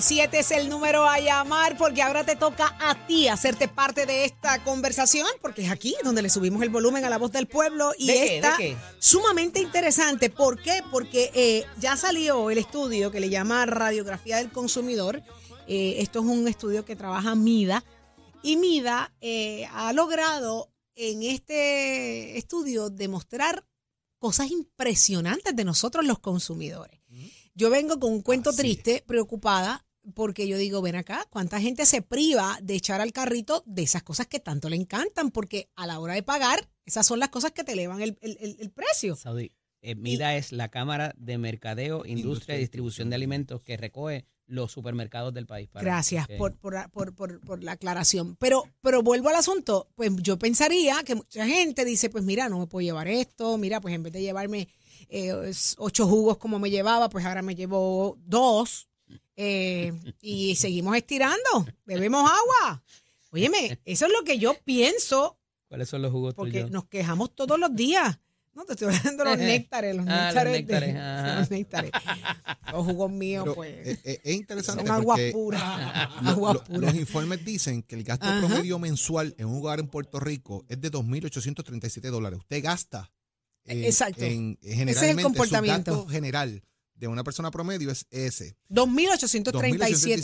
Siete es el número a llamar porque ahora te toca a ti hacerte parte de esta conversación porque es aquí donde le subimos el volumen a la voz del pueblo y ¿De qué? está ¿De qué? sumamente interesante. ¿Por qué? Porque eh, ya salió el estudio que le llama Radiografía del Consumidor. Eh, esto es un estudio que trabaja MIDA y MIDA eh, ha logrado en este estudio demostrar cosas impresionantes de nosotros los consumidores. Yo vengo con un cuento triste, preocupada, porque yo digo, ven acá, ¿cuánta gente se priva de echar al carrito de esas cosas que tanto le encantan? Porque a la hora de pagar, esas son las cosas que te elevan el, el- el- el precio. Saudi, eh, MIDA es la Cámara de Mercadeo, Industria y Distribución de Alimentos que recoge los supermercados del país. para Gracias que- por, por, por, por- la aclaración. Pero, pero vuelvo al asunto, pues yo pensaría que mucha gente dice, pues mira, no me puedo llevar esto, mira, pues en vez de llevarme eh, ocho jugos como me llevaba, pues ahora me llevo dos eh, y seguimos estirando, bebemos agua. Óyeme, eso es lo que yo pienso, ¿Cuáles son los jugos porque nos quejamos todos los días. No, te estoy hablando de los néctares, los Ah, los néctares. de- néctares, ajá. los néctares. Los jugos míos, Pero, pues. eh, eh, es interesante Son aguas puras. lo- puras. los informes dicen que el gasto Ajá. promedio mensual en un hogar en Puerto Rico es de 2.837 dólares. Usted gasta en, Exacto. en- el generalmente comportamiento. su gasto general de una persona promedio es ese. 2.837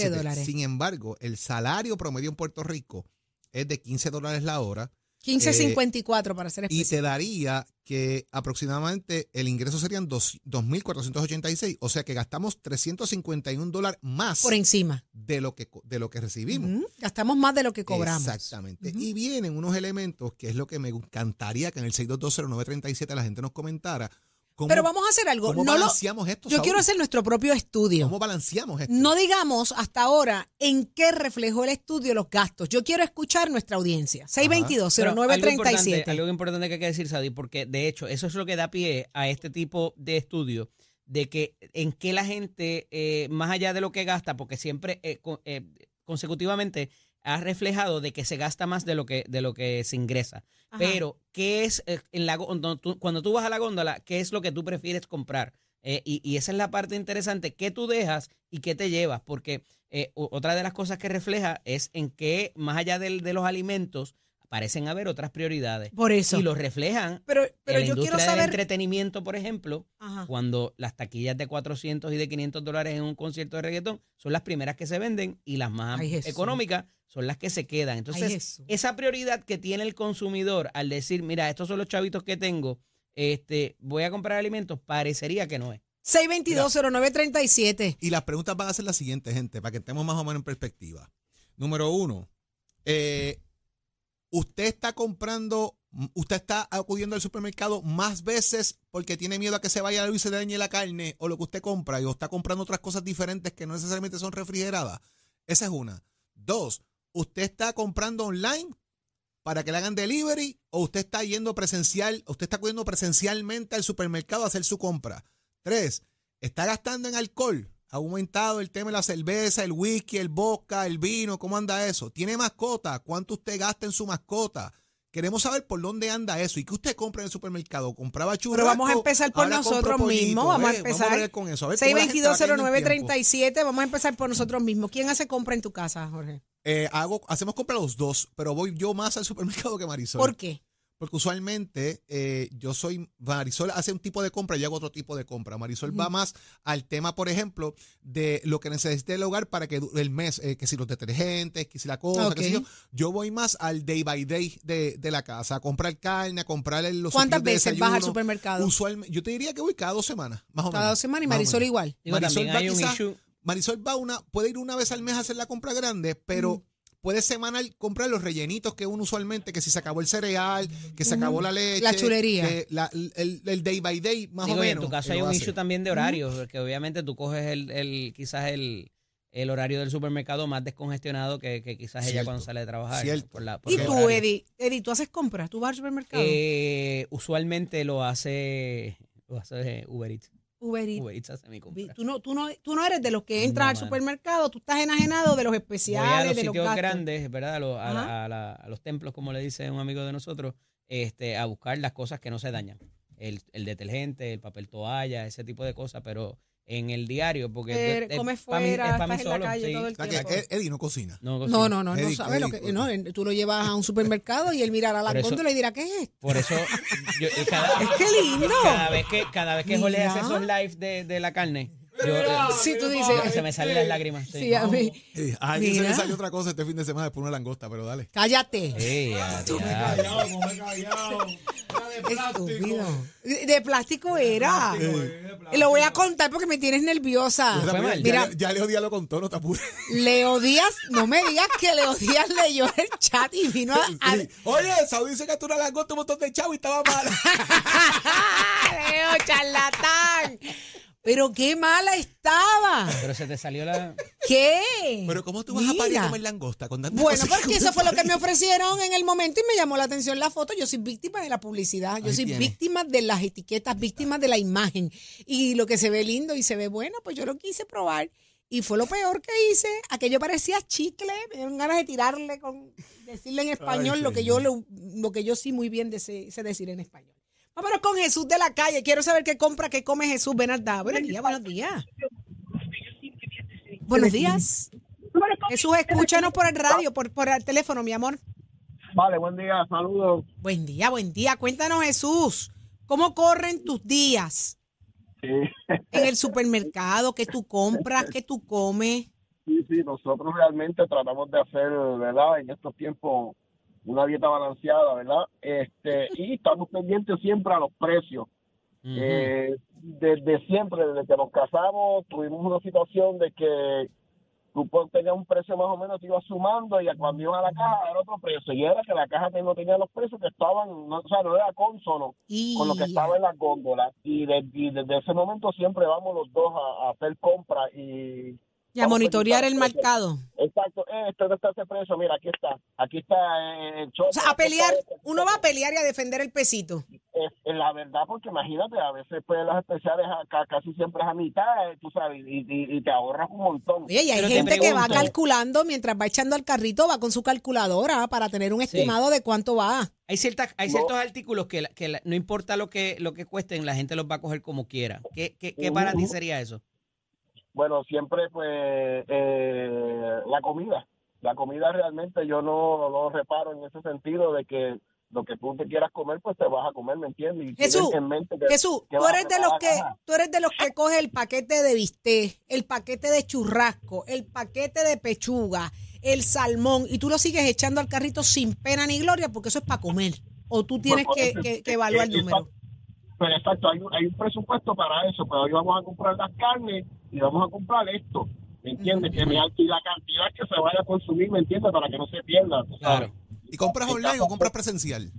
2.837. dólares. Sin embargo, el salario promedio en Puerto Rico es de 15 dólares la hora 15.54 para ser y específico. te daría que aproximadamente el ingreso serían dos- 2.486. O sea que gastamos 351 dólares más Por encima. de lo que, de lo que recibimos. Gastamos más de lo que cobramos. Exactamente. Y vienen unos elementos que es lo que me encantaría que en el 6220937 la gente nos comentara. ¿Cómo, Pero vamos a hacer algo. ¿cómo No lo- balanceamos esto? yo Saúl? quiero hacer nuestro propio estudio. ¿Cómo balanceamos esto? No digamos hasta ahora en qué reflejó el estudio los gastos. Yo quiero escuchar nuestra audiencia. Pero algo importante- 622-0937. Algo importante que hay que decir, Saudi, porque de hecho eso es lo que da pie a este tipo de estudio, de que en qué la gente, eh, más allá de lo que gasta, porque siempre eh, eh, consecutivamente ha reflejado de que se gasta más de lo que, de lo que se ingresa. Ajá. Pero, ¿qué es eh, en la, cuando, tú, cuando tú vas a la góndola, qué es lo que tú prefieres comprar? Eh, y, y esa es la parte interesante, ¿qué tú dejas y qué te llevas? Porque eh, otra de las cosas que refleja es en que, más allá del- de los alimentos, parecen haber otras prioridades. Por eso. Y lo reflejan pero pero en la yo quiero industria del saber. entretenimiento, por ejemplo, Ajá. cuando las taquillas de 400 y de 500 dólares en un concierto de reggaetón son las primeras que se venden y las más Ay, económicas son las que se quedan. Entonces, esa prioridad que tiene el consumidor al decir, mira, estos son los chavitos que tengo, este, voy a comprar alimentos, parecería que no es. 622-0937. Y las preguntas van a ser las siguientes, gente, para que estemos más o menos en perspectiva. Número uno, eh, usted está comprando, usted está acudiendo al supermercado más veces porque tiene miedo a que se vaya la luz y se dañe la carne o lo que usted compra y o está comprando otras cosas diferentes que no necesariamente son refrigeradas. Esa es una. Dos, usted está comprando online para que le hagan delivery o usted está yendo presencial, usted está acudiendo presencialmente al supermercado a hacer su compra. Tres, está gastando en alcohol. Ha aumentado el tema de la cerveza, el whisky, el vodka, el vino. ¿Cómo anda eso? ¿Tiene mascota? ¿Cuánto usted gasta en su mascota? Queremos saber por dónde anda eso. ¿Y qué usted compra en el supermercado? ¿Compraba churrasco? Pero vamos a empezar por nosotros mismos. Vamos a ¿eh? empezar. ver con eso. A ver cómo la gente va cayendo en tiempo. 622-0937. Vamos a empezar por nosotros mismos. ¿Quién hace compra en tu casa, Jorge? Eh, hago, hacemos compra los dos, pero voy yo más al supermercado que Marisol. ¿Por qué? Porque usualmente eh, yo soy, Marisol hace un tipo de compra, yo hago otro tipo de compra. Marisol va más al tema, por ejemplo, de lo que necesite el hogar para que du- el mes, eh, que si los detergentes, que si la cosa, que si yo. Yo voy más al day by day de, de la casa, a comprar carne, a comprar los ¿Cuántas de veces vas al supermercado? Usualmente, yo te diría que voy cada dos semanas, más o menos. Cada dos semanas y Marisol igual. Digo, Marisol va issue. Marisol va una, puede ir una vez al mes a hacer la compra grande, pero puede semanal comprar los rellenitos que uno usualmente, que si se acabó el cereal, que se acabó la leche. La chulería. que la- el, el day by day, más Digo, o y menos. en tu caso que hay lo un hace. issue también de horarios, porque obviamente tú coges el, el quizás el, el horario del supermercado más descongestionado que, que quizás ella Cierto. cuando sale de trabajar. Cierto. por la- por ¿Y el tú, horario. Eddie? Eddie, ¿tú haces compras? ¿Tú vas al supermercado? Eh, usualmente lo hace, lo hace Uber Eats. Uber Eats. Uber Eats hace mi compra. Tú no, tú, no, tú no eres de los que entras No, al mano. supermercado, tú estás enajenado de los Voy a especiales, los de los sitios gastos. grandes, ¿verdad? A, los- a la- Ajá. a la- a los templos, como le dice un amigo de nosotros, este, a buscar las cosas que no se dañan. El, el detergente, el papel toalla, ese tipo de cosas, pero en el diario, porque Eh, es- es comes pa' mí- fuera, es pa' mí estás en la solo, calle sí. todo el O sea que tiempo. Ed- Eddie no cocina. No, No, cocino. no, no, no Eddie, sabes lo Eddie, que. No, tú lo llevas a un supermercado y él mirará la eso- góndola y dirá, ¿qué es esto? Por eso, yo, cada, Es que lindo. cada vez que, cada vez que Jorge Mira. hace esos live de, de la carne, yo, eh, Sí, tú dices. se me salen las lágrimas. Sí. Sí, a mí. A alguien se le salió otra cosa este fin de semana después una langosta, pero dale. Cállate. Sí, a diablo. Estúpido. De de plástico era. Lo voy a contar porque me tienes nerviosa. mal. Mira, ya, ya Leo Díaz lo contó, no te apures. Leo Díaz, no me digas que Leo Díaz leyó el chat y vino a. a- Sí. Oye, Saúl dice que tú una langosta un montón de chavo y estaba mala. Leo, charlatán. Pero qué mala estaba. Pero se te salió la... ¿Qué? Pero ¿cómo tú vas a parir a comer langosta con tanta Bueno, porque eso fue lo que me ofrecieron en el momento y me llamó la atención la foto. Yo soy víctima de la publicidad, yo Ahí soy tiene. víctima de las etiquetas, víctima de la imagen. Y lo que se ve lindo y se ve bueno, pues yo lo quise probar. Y fue lo peor que hice. Aquello parecía chicle. Me dieron ganas de tirarle, con decirle en español Ay, lo, que yo, lo, lo que yo sí muy bien de- sé, sé decir en español. Vámonos con Jesús de la calle. Quiero saber qué compra, qué come Jesús. Benardá. Buenos días, buenos días. Buenos días. Jesús, escúchanos por el radio, por, por el teléfono, mi amor. Vale, buen día, saludos. Buen día, buen día. Cuéntanos, Jesús, ¿cómo corren tus días Sí, en el supermercado? ¿Qué tú compras? ¿Qué tú comes? sí, sí, nosotros realmente tratamos de hacer, ¿verdad? En estos tiempos una dieta balanceada, ¿verdad? Este, y estamos pendientes siempre a los precios. Eh, desde siempre, desde que nos casamos, tuvimos una situación de que tú po- tenías un precio más o menos, te ibas sumando y cuando ibas a la caja era otro precio. Y era que la caja no tenía los precios que estaban, no, o sea, no era consono Y con lo que estaba en. Y, de- y desde ese momento siempre vamos los dos a, a hacer compras y... y a monitorear el mercado. Exacto, esto no está ese precio, mira, aquí está. Aquí está eh, el O sea, a pelear, uno va a pelear y a defender el pesito. es, es la verdad, porque imagínate, a veces pues las especiales acá casi siempre es a mitad, eh, tú sabes, y, y- y te ahorras un montón. Oye, y hay Pero te gente que va calculando mientras va echando al carrito, va con su calculadora para tener un Sí. estimado de cuánto va. Hay ciertas, hay No. ciertos artículos que, la- que la- no importa lo que, lo que cuesten, la gente los va a coger como quiera. ¿Qué, qué, qué para ti sería eso? Bueno, siempre pues eh, la comida. La comida realmente yo no, no reparo en ese sentido de que lo que tú te quieras comer, pues te vas a comer, ¿me entiendes? Y Jesús, en mente que- Jesús, que tú eres de los que, caja. tú eres de los que coge el paquete de bistec, el paquete de churrasco, el paquete de pechuga, el salmón, y tú lo sigues echando al carrito sin pena ni gloria, porque eso es para comer. O tú tienes que, que- que evaluar el número. Pero exacto, hay, un- hay un presupuesto para eso, pero hoy vamos a comprar las carnes y vamos a comprar esto, ¿me entiendes? Que me y la cantidad que se vaya a consumir, ¿me entiendes? Para que no se pierda. sabes. Claro. ¿Y compras online o compras presencial?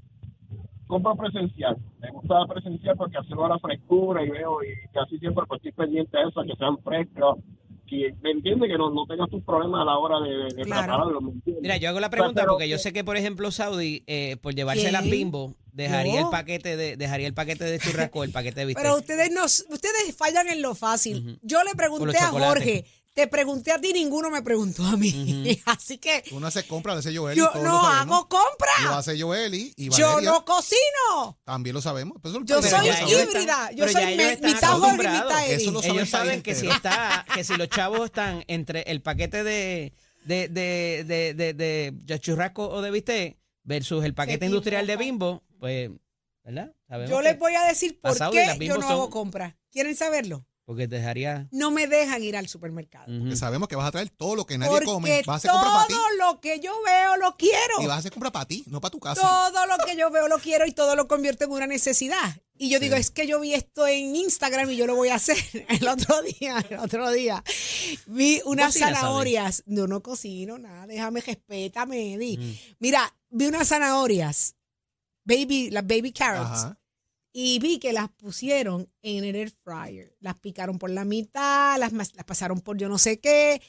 compra presencial. Me gusta la presencial porque hacerlo a la frescura y veo y casi siempre pues, estoy pendiente de eso, que sean frescos. Que, ¿Me entiendes? Que no, no tengas tus problemas a la hora de, de Claro. prepararlo. ¿me entiendes? Mira, yo hago la O sea, pregunta pero- porque yo sé que, por ejemplo, Saudi, eh, por llevarse ¿Quién? las bimbo, dejaría el paquete de dejaría el paquete de churrasco, el paquete de bistec. Pero ustedes no, ustedes fallan en lo fácil. Yo le pregunté a. Jorge, te pregunté a ti, ninguno me preguntó a mí. Así que Tú no haces compras, lo hace Joel. yo todos no hago compra. Lo hace Joel y, y Yo no cocino. También lo sabemos. Pues eso Yo soy híbrida. Yo soy mitad Jorge y mitad Eddie. Eso lo sabe el Ellos saben que si está, que si los chavos están entre el paquete de, de, de, de, de, de- de churrasco o de bistec versus el paquete industrial de bimbo, pues, ¿verdad? Sabemos Yo les voy a decir por Pasado de las qué yo no son- hago compra. ¿Quieren saberlo? Porque te dejaría... No me dejan ir al supermercado. Ujú. Que sabemos que vas a traer todo lo que nadie Porque come. Vas a hacer todo compra para ti. lo que yo veo lo quiero. Y vas a hacer compra para ti, no para tu casa. Todo lo que yo veo lo quiero y todo lo convierto en una necesidad. Y yo digo, es que yo vi esto en Instagram y yo lo voy a hacer. El otro día, el otro día, vi unas zanahorias. No, no cocino nada, déjame, respétame, Eddie. Mm. Mira, vi unas zanahorias, baby, las baby carrots, Ajá. y vi que las pusieron en el air fryer. Las picaron por la mitad, las, las pasaron por yo no sé qué.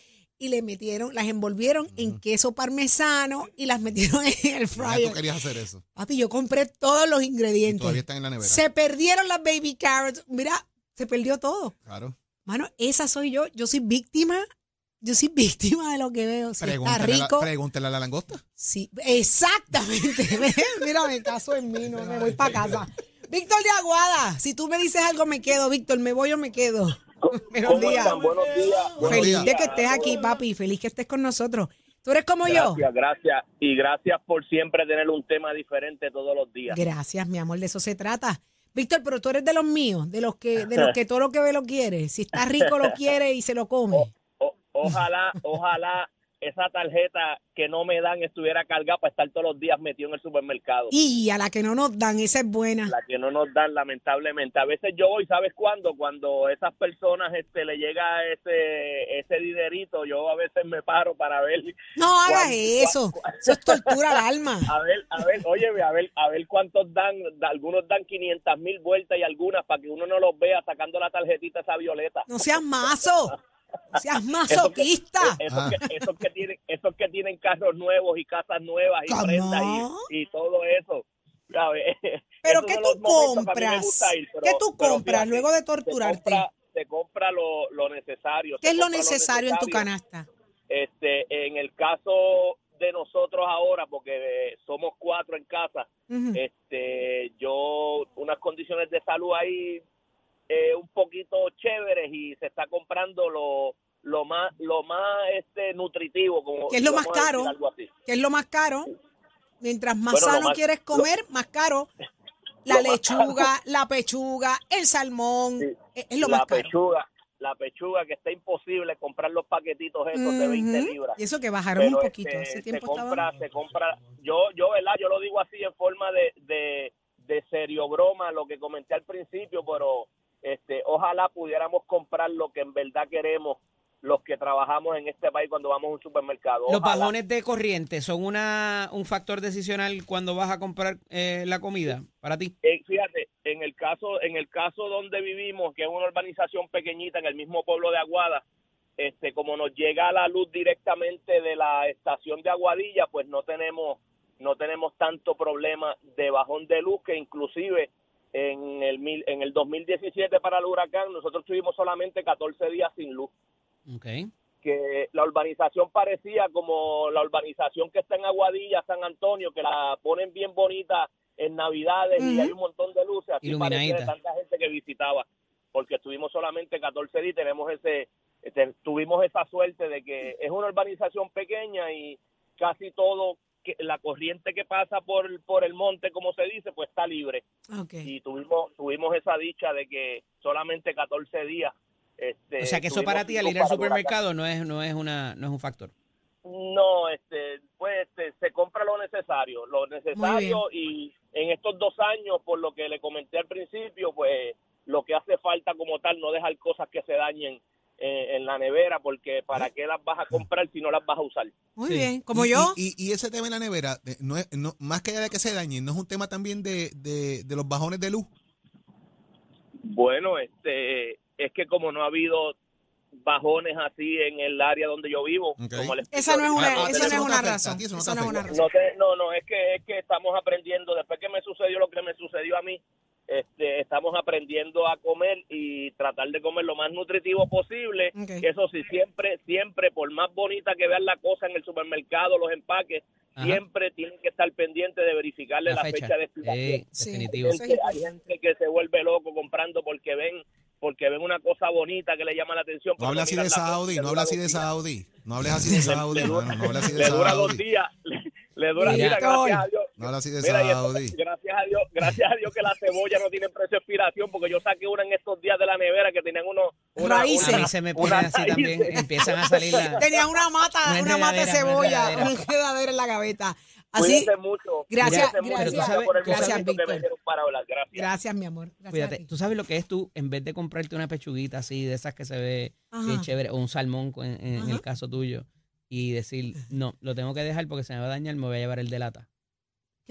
y le metieron, las envolvieron en queso parmesano y las metieron en el fryer. tú querías hacer eso. Papi, yo compré todos los Y ingredientes. todavía están en la nevera. Se perdieron las baby carrots. Mira, se perdió todo. Claro. Mano, esa soy yo. Yo soy víctima. Yo soy víctima de lo que veo. Si está la- rico. pregúntale a la langosta. Sí, exactamente. Mira, me caso en mí, no me voy para casa. Víctor de Aguada, si tú me dices algo, me quedo, Víctor, me voy o me quedo. Buenos ¿Cómo días. están? Buenos días. Buenos Feliz días. de que estés aquí, papi. Feliz que estés con nosotros. Tú eres como yo. Gracias, gracias. Y gracias por siempre tener un tema diferente todos los días. Gracias, mi amor, de eso se trata. Víctor, pero tú eres de los míos, de los que, de los que todo lo que ve lo quiere. Si está rico lo quiere y se lo come. Ojalá, ojalá esa tarjeta que no me dan estuviera cargada para estar todos los días metido en el supermercado. Y a la que no nos dan, esa es buena. La que no nos dan, lamentablemente. A veces yo voy, ¿sabes cuándo? Cuando esas personas este, le llega ese, ese dinerito, yo a veces me paro para ver. No hagas cuán- eso. Eso es tortura al alma. A ver, a ver, oye, a ver, a ver cuántos dan. Algunos dan 500 mil vueltas y algunas para que uno no los vea sacando la tarjetita esa violeta. No seas mazo. Seas masoquista. Esos Ah. que, esos que tienen, esos que tienen carros nuevos y casas nuevas y prendas y, y todo eso. ¿sabes? Pero Esos ¿qué tú que compras? ir, pero- ¿Qué tú compras fíjate, luego de se torturarte? compra- Se compra lo, lo necesario. ¿Qué se es lo compra necesario en tu necesario. canasta? Este, en el caso de nosotros ahora, porque eh, somos cuatro en casa, Ujú. este, yo unas condiciones de salud ahí eh, un poquito chéveres y se está comprando lo lo más lo más este nutritivo como ¿Qué es lo más caro? ¿Qué es lo más caro? Mientras más Bueno, sano más- quieres comer, más caro. La lechuga, la pechuga, el salmón, Sí. es es lo la más caro. pechuga la pechuga que está imposible comprar los paquetitos estos de 20 Ujú. libras Y eso que bajaron un poquito. este, se compra, se compra, yo, yo, verdad, yo lo digo así en forma de, de, de serio broma, lo que comenté al principio, pero este, ojalá pudiéramos comprar lo que en verdad queremos los que trabajamos en este país cuando vamos a un supermercado. Los bajones de corriente son una un factor decisional cuando vas a comprar eh, la comida para ti. Eh, fíjate, en el caso, en el caso donde vivimos, que es una urbanización pequeñita en el mismo pueblo de Aguada, este, como nos llega la luz directamente de la estación de Aguadilla, pues no tenemos, no tenemos tanto problema de bajón de luz que inclusive en el mil, en el 2017 para el huracán nosotros tuvimos solamente 14 días sin luz. Okay. que la urbanización parecía como la urbanización que está en Aguadilla, San Antonio, que la ponen bien bonita en Navidades y hay un montón de luces, así parecía de tanta gente que visitaba, porque estuvimos solamente 14 días y tenemos ese, este, tuvimos esa suerte de que es una urbanización pequeña y casi todo, que la corriente que pasa por, por el monte, como se dice, pues está libre. Y tuvimos tuvimos esa dicha de que solamente 14 días este, O sea que eso para ti al ir al supermercado no es no es una no es un factor. No, este, pues este, se compra lo necesario, lo necesario y en estos dos años, por lo que le comenté al principio, pues lo que hace falta como tal, no dejar cosas que se dañen eh, en la nevera, porque para qué las vas a comprar si no las vas a usar. Muy Sí. bien. Como Y- yo. Y, y- y ese tema en la nevera, eh, no es, no, más que allá de que se dañen, ¿no es un tema también de, de, de los bajones de luz? Bueno, este, es que como no ha habido bajones así en el área donde yo vivo, como les Esa no es una, ah, esa no es una razón. a ti eso no Esa te no es una afecta. razón. No, te- no, no, es que, es que estamos aprendiendo, después que me sucedió lo que me sucedió a mí, este, estamos aprendiendo a comer y tratar de comer lo más nutritivo posible. Eso sí, siempre, siempre, por más bonita que vean la cosa en el supermercado, los empaques, Ajá. siempre tienen que estar pendientes de verificarle la, fecha. de expiración. Eh, Sí. definitivo. Gente- hay gente que se vuelve loco comprando porque ven porque ven una cosa bonita que le llama la atención. No hables así de Saudi, no hables así de Saudi. No hables así de Saudi, Le dura- mano, no hables así de Le dura dos días, le, le dura, Mira. mira, gracias a Dios. No hables así de Mira, y esto- Saudi. gracias a Dios, gracias a Dios que la cebolla no tiene precio de expiración, porque yo saqué una en estos días de la nevera que tenían unos una, Raíces. Se me ponen así raíces. también, empiezan a salir las Tenía una mata, Una una mata de cebolla, una enredadera en la gaveta. Así, Cuídense mucho. Gracias, mucho, gracias. gracias por el Gracias, momentito que Víctor. me dieron para hablar. Gracias. gracias, mi amor. Gracias Cuídate, tú sabes lo que es tú, en vez de comprarte una pechuguita así, de esas que se ve Ajá. bien chévere, o un salmón en, el caso tuyo, y decir, no, lo tengo que dejar porque se me va a dañar, me voy a llevar el de lata.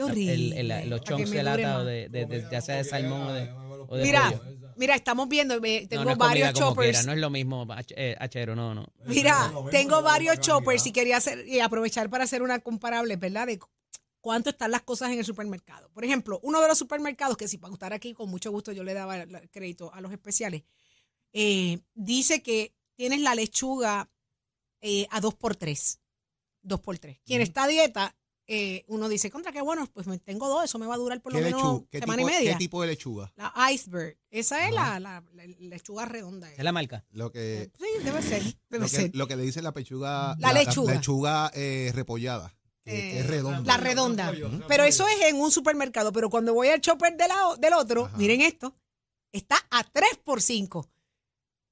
Qué horrible. El, el- los chunks de lata o de, de- de- ya sea de salmón o de, o de Mira, pollo. Mira, estamos viendo, tengo no, no es comida varios quiera, choppers. no es lo mismo, ach- eh, achero, no, no. Mira, tengo varios choppers y quería hacer y aprovechar para hacer una comparable, ¿verdad? De cu- cuánto están las cosas en el supermercado. Por ejemplo, uno de los supermercados, que si para estar aquí, con mucho gusto yo le daba el crédito a los especiales, eh, dice que tienes la lechuga eh, a dos por tres. Dos por tres. Quien está a dieta, eh, uno dice, contra qué bueno, pues me tengo dos, eso me va a durar por lo ¿Qué, menos semana tipo, y media. ¿Qué tipo de lechuga? La iceberg. Esa es la, la- la lechuga redonda. Es la marca. Lo que, Sí, debe ser. Debe lo ser. que, lo que le dice la pechuga. La lechuga. lechuga eh, repollada. Eh, es redonda. La redonda. Pero eso es en un supermercado. Pero cuando voy al chopper de la- del otro, Ajá. miren esto, está a 3 por 5.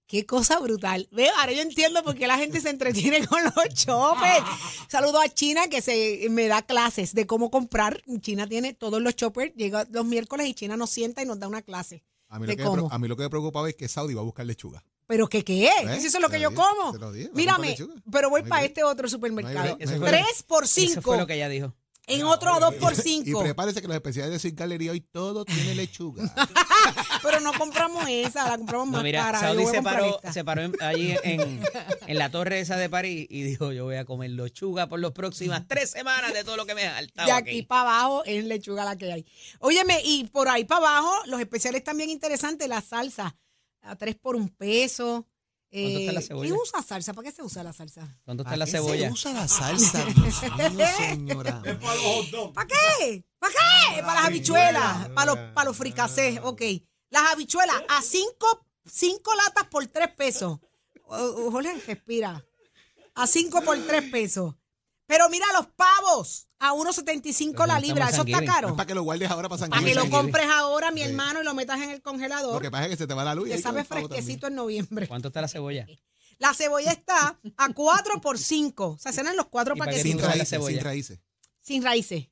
Qué cosa brutal. Ve, ahora yo entiendo por qué la gente se entretiene con los choppers. Saludo a China que se me da clases de cómo comprar. China tiene todos los choppers, llega los miércoles y China nos sienta y nos da una clase. A mí, ¿De lo que me, cómo? a mí lo que me preocupaba es que Saudi va a buscar lechuga. ¿Pero qué qué es? Si eso es lo que yo como. Mírame, pero voy No para este otro No supermercado. hay break, no hay 3 break. por Eso 5. fue lo que ella dijo. En otro a 2 por Y 5. prepárese que los especiales de Gallery hoy todo tiene lechuga. Pero no compramos esa, la compramos más mira, cara. Saudi se paró, se paró en- allí en, en la torre esa de París y dijo, yo voy a comer lechuga por las próximas tres semanas de todo lo que me ha De saltado aquí aquí. para abajo es lechuga la que hay. Óyeme, y por ahí para abajo, los especiales también interesantes, la salsa. A tres por un peso. ¿Cuánto está la Eh, cebolla? ¿Quién usa salsa? ¿Para qué se usa la salsa? ¿Cuánto está ¿Para la qué cebolla? Se usa la salsa, Dios mío, señora. ¿Para qué? ¿Para qué? Para las habichuelas, para los, para los fricasés. Ok. Las habichuelas a cinco, cinco latas por tres pesos. Jorge, respira. A cinco por tres pesos. Pero mira los pavos, a 1.75 Pero la libra. Eso está caro. Es para que lo guardes ahora para San Para que lo compres ahora, mi Sí. hermano, y lo metas en el Lo congelador. que pasa es que se te va la luz. y Que hay sabe pavo fresquecito en noviembre. ¿Cuánto está la cebolla? La cebolla está a 4 por 5. O sea, se dan los cuatro ¿Y para qué paquetitos. Sin la raíces, cebolla? sin raíces. Sin raíces.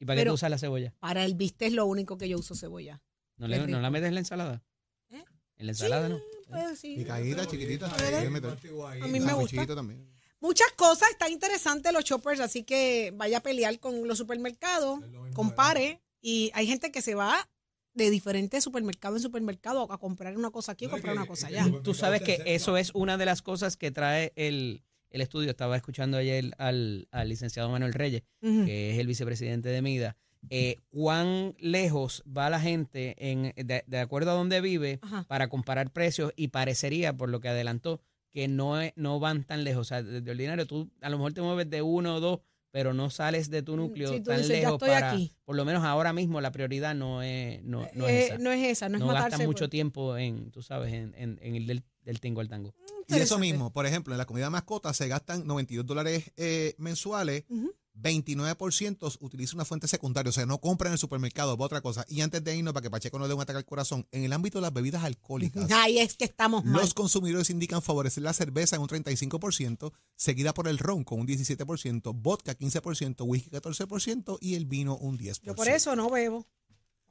¿Y para qué Pero- tú usas la cebolla? Para el bistec es lo único que yo uso cebolla. ¿No, Qué le, rico. ¿no la metes en la ensalada? ¿Eh? En la ensalada, ¿no? Pues sí. Picadita, chiquitita. A ver. mí me gusta. También. Muchas cosas, está interesante los choppers, así que vaya a pelear con los supermercados, compare. Y hay gente que se va de diferentes supermercados en supermercado a comprar una cosa aquí o comprar una cosa allá. Tú sabes que eso es una de las cosas que trae el, el estudio. Estaba escuchando ayer al, al licenciado Manuel Reyes, que es el vicepresidente de MIDA. eh, cuán lejos va la gente en, de, de acuerdo a dónde vive Ajá. para comparar precios y parecería, por lo que adelantó, que no, es- no van tan lejos. O sea, desde ordinario tú a lo mejor te mueves de uno o dos, pero no sales de tu núcleo Sí, tú tan dices, ya lejos estoy para, aquí. por lo menos ahora mismo la prioridad no es, no, no Eh, es esa. no es esa, no es No gastan mucho por- tiempo en, tú sabes, en, en, en ir del, del tingo al tango. Y eso mismo, por ejemplo, en la comida mascota se gastan 92 dólares eh, mensuales, Ujú. 29% utiliza una fuente secundaria, o sea, no compra en el supermercado, va otra cosa. Y antes de irnos, para que Pacheco no le dé un ataque al corazón, en el ámbito de las bebidas alcohólicas, Ahí es que estamos mal. los consumidores indican favorecer la cerveza en un 35%, seguida por el ron con un 17%, vodka 15%, whisky 14% y el vino un 10%. Yo por eso no bebo.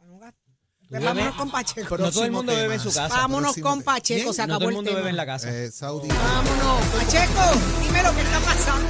No gasto. Vámonos con Pacheco. Pero- No todo el mundo bebe en su casa. Vámonos próximo con Pacheco, se No acabó todo el el mundo tema. bebe en la casa. Eh, Saudi. Vámonos. Pacheco, dime lo que está pasando.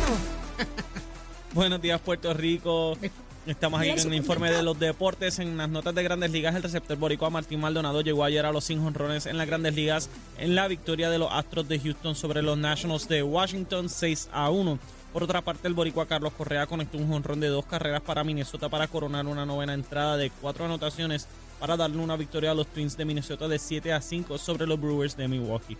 Buenos días, Puerto Rico. Estamos aquí Mira el informe de los deportes. En las notas de Grandes Ligas, el receptor boricua Martín Maldonado llegó ayer a los cinco honrones en las Grandes Ligas en la victoria de los Astros de Houston sobre los Nationals de Washington 6 a 1. Por otra parte, el boricua Carlos Correa conectó un jonrón de dos carreras para Minnesota para coronar una novena entrada de cuatro anotaciones para darle una victoria a los Twins de Minnesota de 7 a 5 sobre los Brewers de Milwaukee.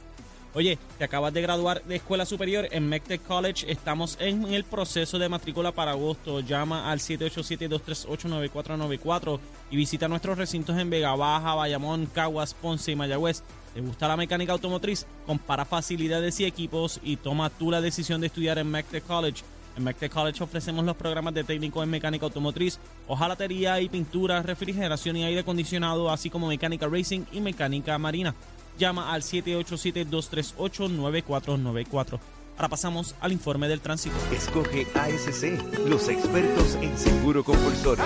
Oye, te acabas de graduar de escuela superior en MECTEC College. Estamos en el proceso de matrícula para agosto. Llama al 787-238-9494 y visita nuestros recintos en Vega Baja, Bayamón, Caguas, Ponce y Mayagüez. ¿Te gusta la mecánica automotriz? Compara facilidades y equipos y toma tú la decisión de estudiar en MECTEC College. En MECTEC College ofrecemos los programas de técnico en mecánica automotriz, hojalatería y pintura, refrigeración y aire acondicionado, así como mecánica racing y mecánica marina. Llama al 787-238-9494. Ahora pasamos al informe del tránsito. Escoge ASC, los expertos en seguro compulsorio.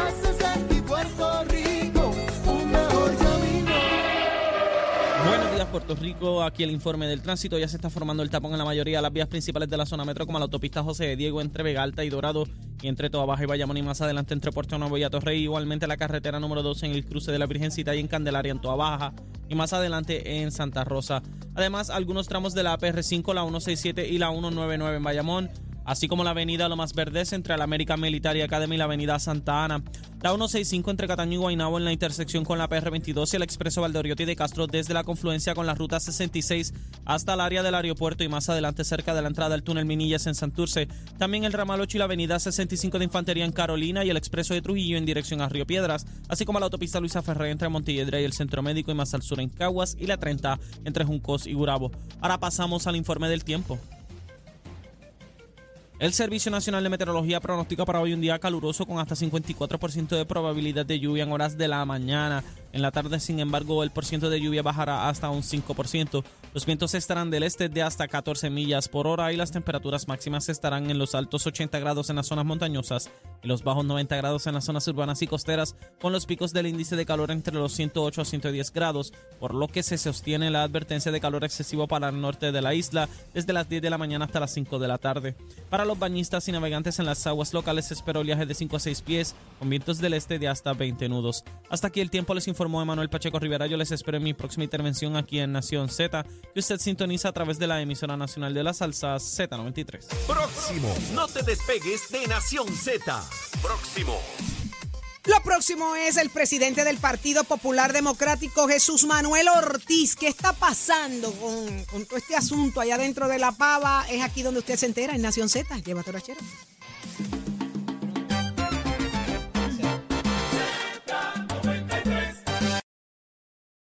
Puerto Rico. Aquí el informe del tránsito. Ya se está formando el tapón en la mayoría de las vías principales de la zona metro, como la autopista José de Diego entre Vega Alta y Dorado, y entre Toa Baja y Bayamón, y más adelante entre Puerto Nuevo y Atorrey. Igualmente la carretera número 12 en el cruce de la Virgencita y en Candelaria, en Toa Baja, y más adelante en Santa Rosa. Además, algunos tramos de la PR5, la 167 y la 199 en Bayamón así como la avenida Lo Más Verdes entre la American Military Academy y la avenida Santa Ana. La 165 entre Cataño y Guaynabo en la intersección con la PR22 y el expreso Valdoriotti de Castro desde la confluencia con la ruta 66 hasta el área del aeropuerto y más adelante cerca de la entrada del túnel Minillas en Santurce. También el ramal 8 y la avenida 65 de Infantería en Carolina y el expreso de Trujillo en dirección a Río Piedras, así como la autopista Luisa Ferré entre Montelledra y el Centro Médico y más al sur en Caguas y la 30 entre Juncos y Gurabo. Ahora pasamos al informe del tiempo. El Servicio Nacional de Meteorología pronostica para hoy un día caluroso con hasta 54% de probabilidad de lluvia en horas de la mañana. En la tarde, sin embargo, el porcentaje de lluvia bajará hasta un 5%. Los vientos estarán del este de hasta 14 millas por hora y las temperaturas máximas estarán en los altos 80 grados en las zonas montañosas y los bajos 90 grados en las zonas urbanas y costeras, con los picos del índice de calor entre los 108 a 110 grados, por lo que se sostiene la advertencia de calor excesivo para el norte de la isla desde las 10 de la mañana hasta las 5 de la tarde. Para los bañistas y navegantes en las aguas locales se espera oleaje de 5 a 6 pies, con vientos del este de hasta 20 nudos. Hasta aquí el tiempo les informó Emanuel Pacheco Rivera. Yo les espero en mi próxima intervención aquí en Nación Z, que usted sintoniza a través de la emisora nacional de la salsa Z93. Próximo. No te despegues de Nación Z. Próximo. Lo próximo es el presidente del Partido Popular Democrático, Jesús Manuel Ortiz. ¿Qué está pasando con, con todo este asunto allá dentro de la pava? Es aquí donde usted se entera, en Nación Z. Llévatelo a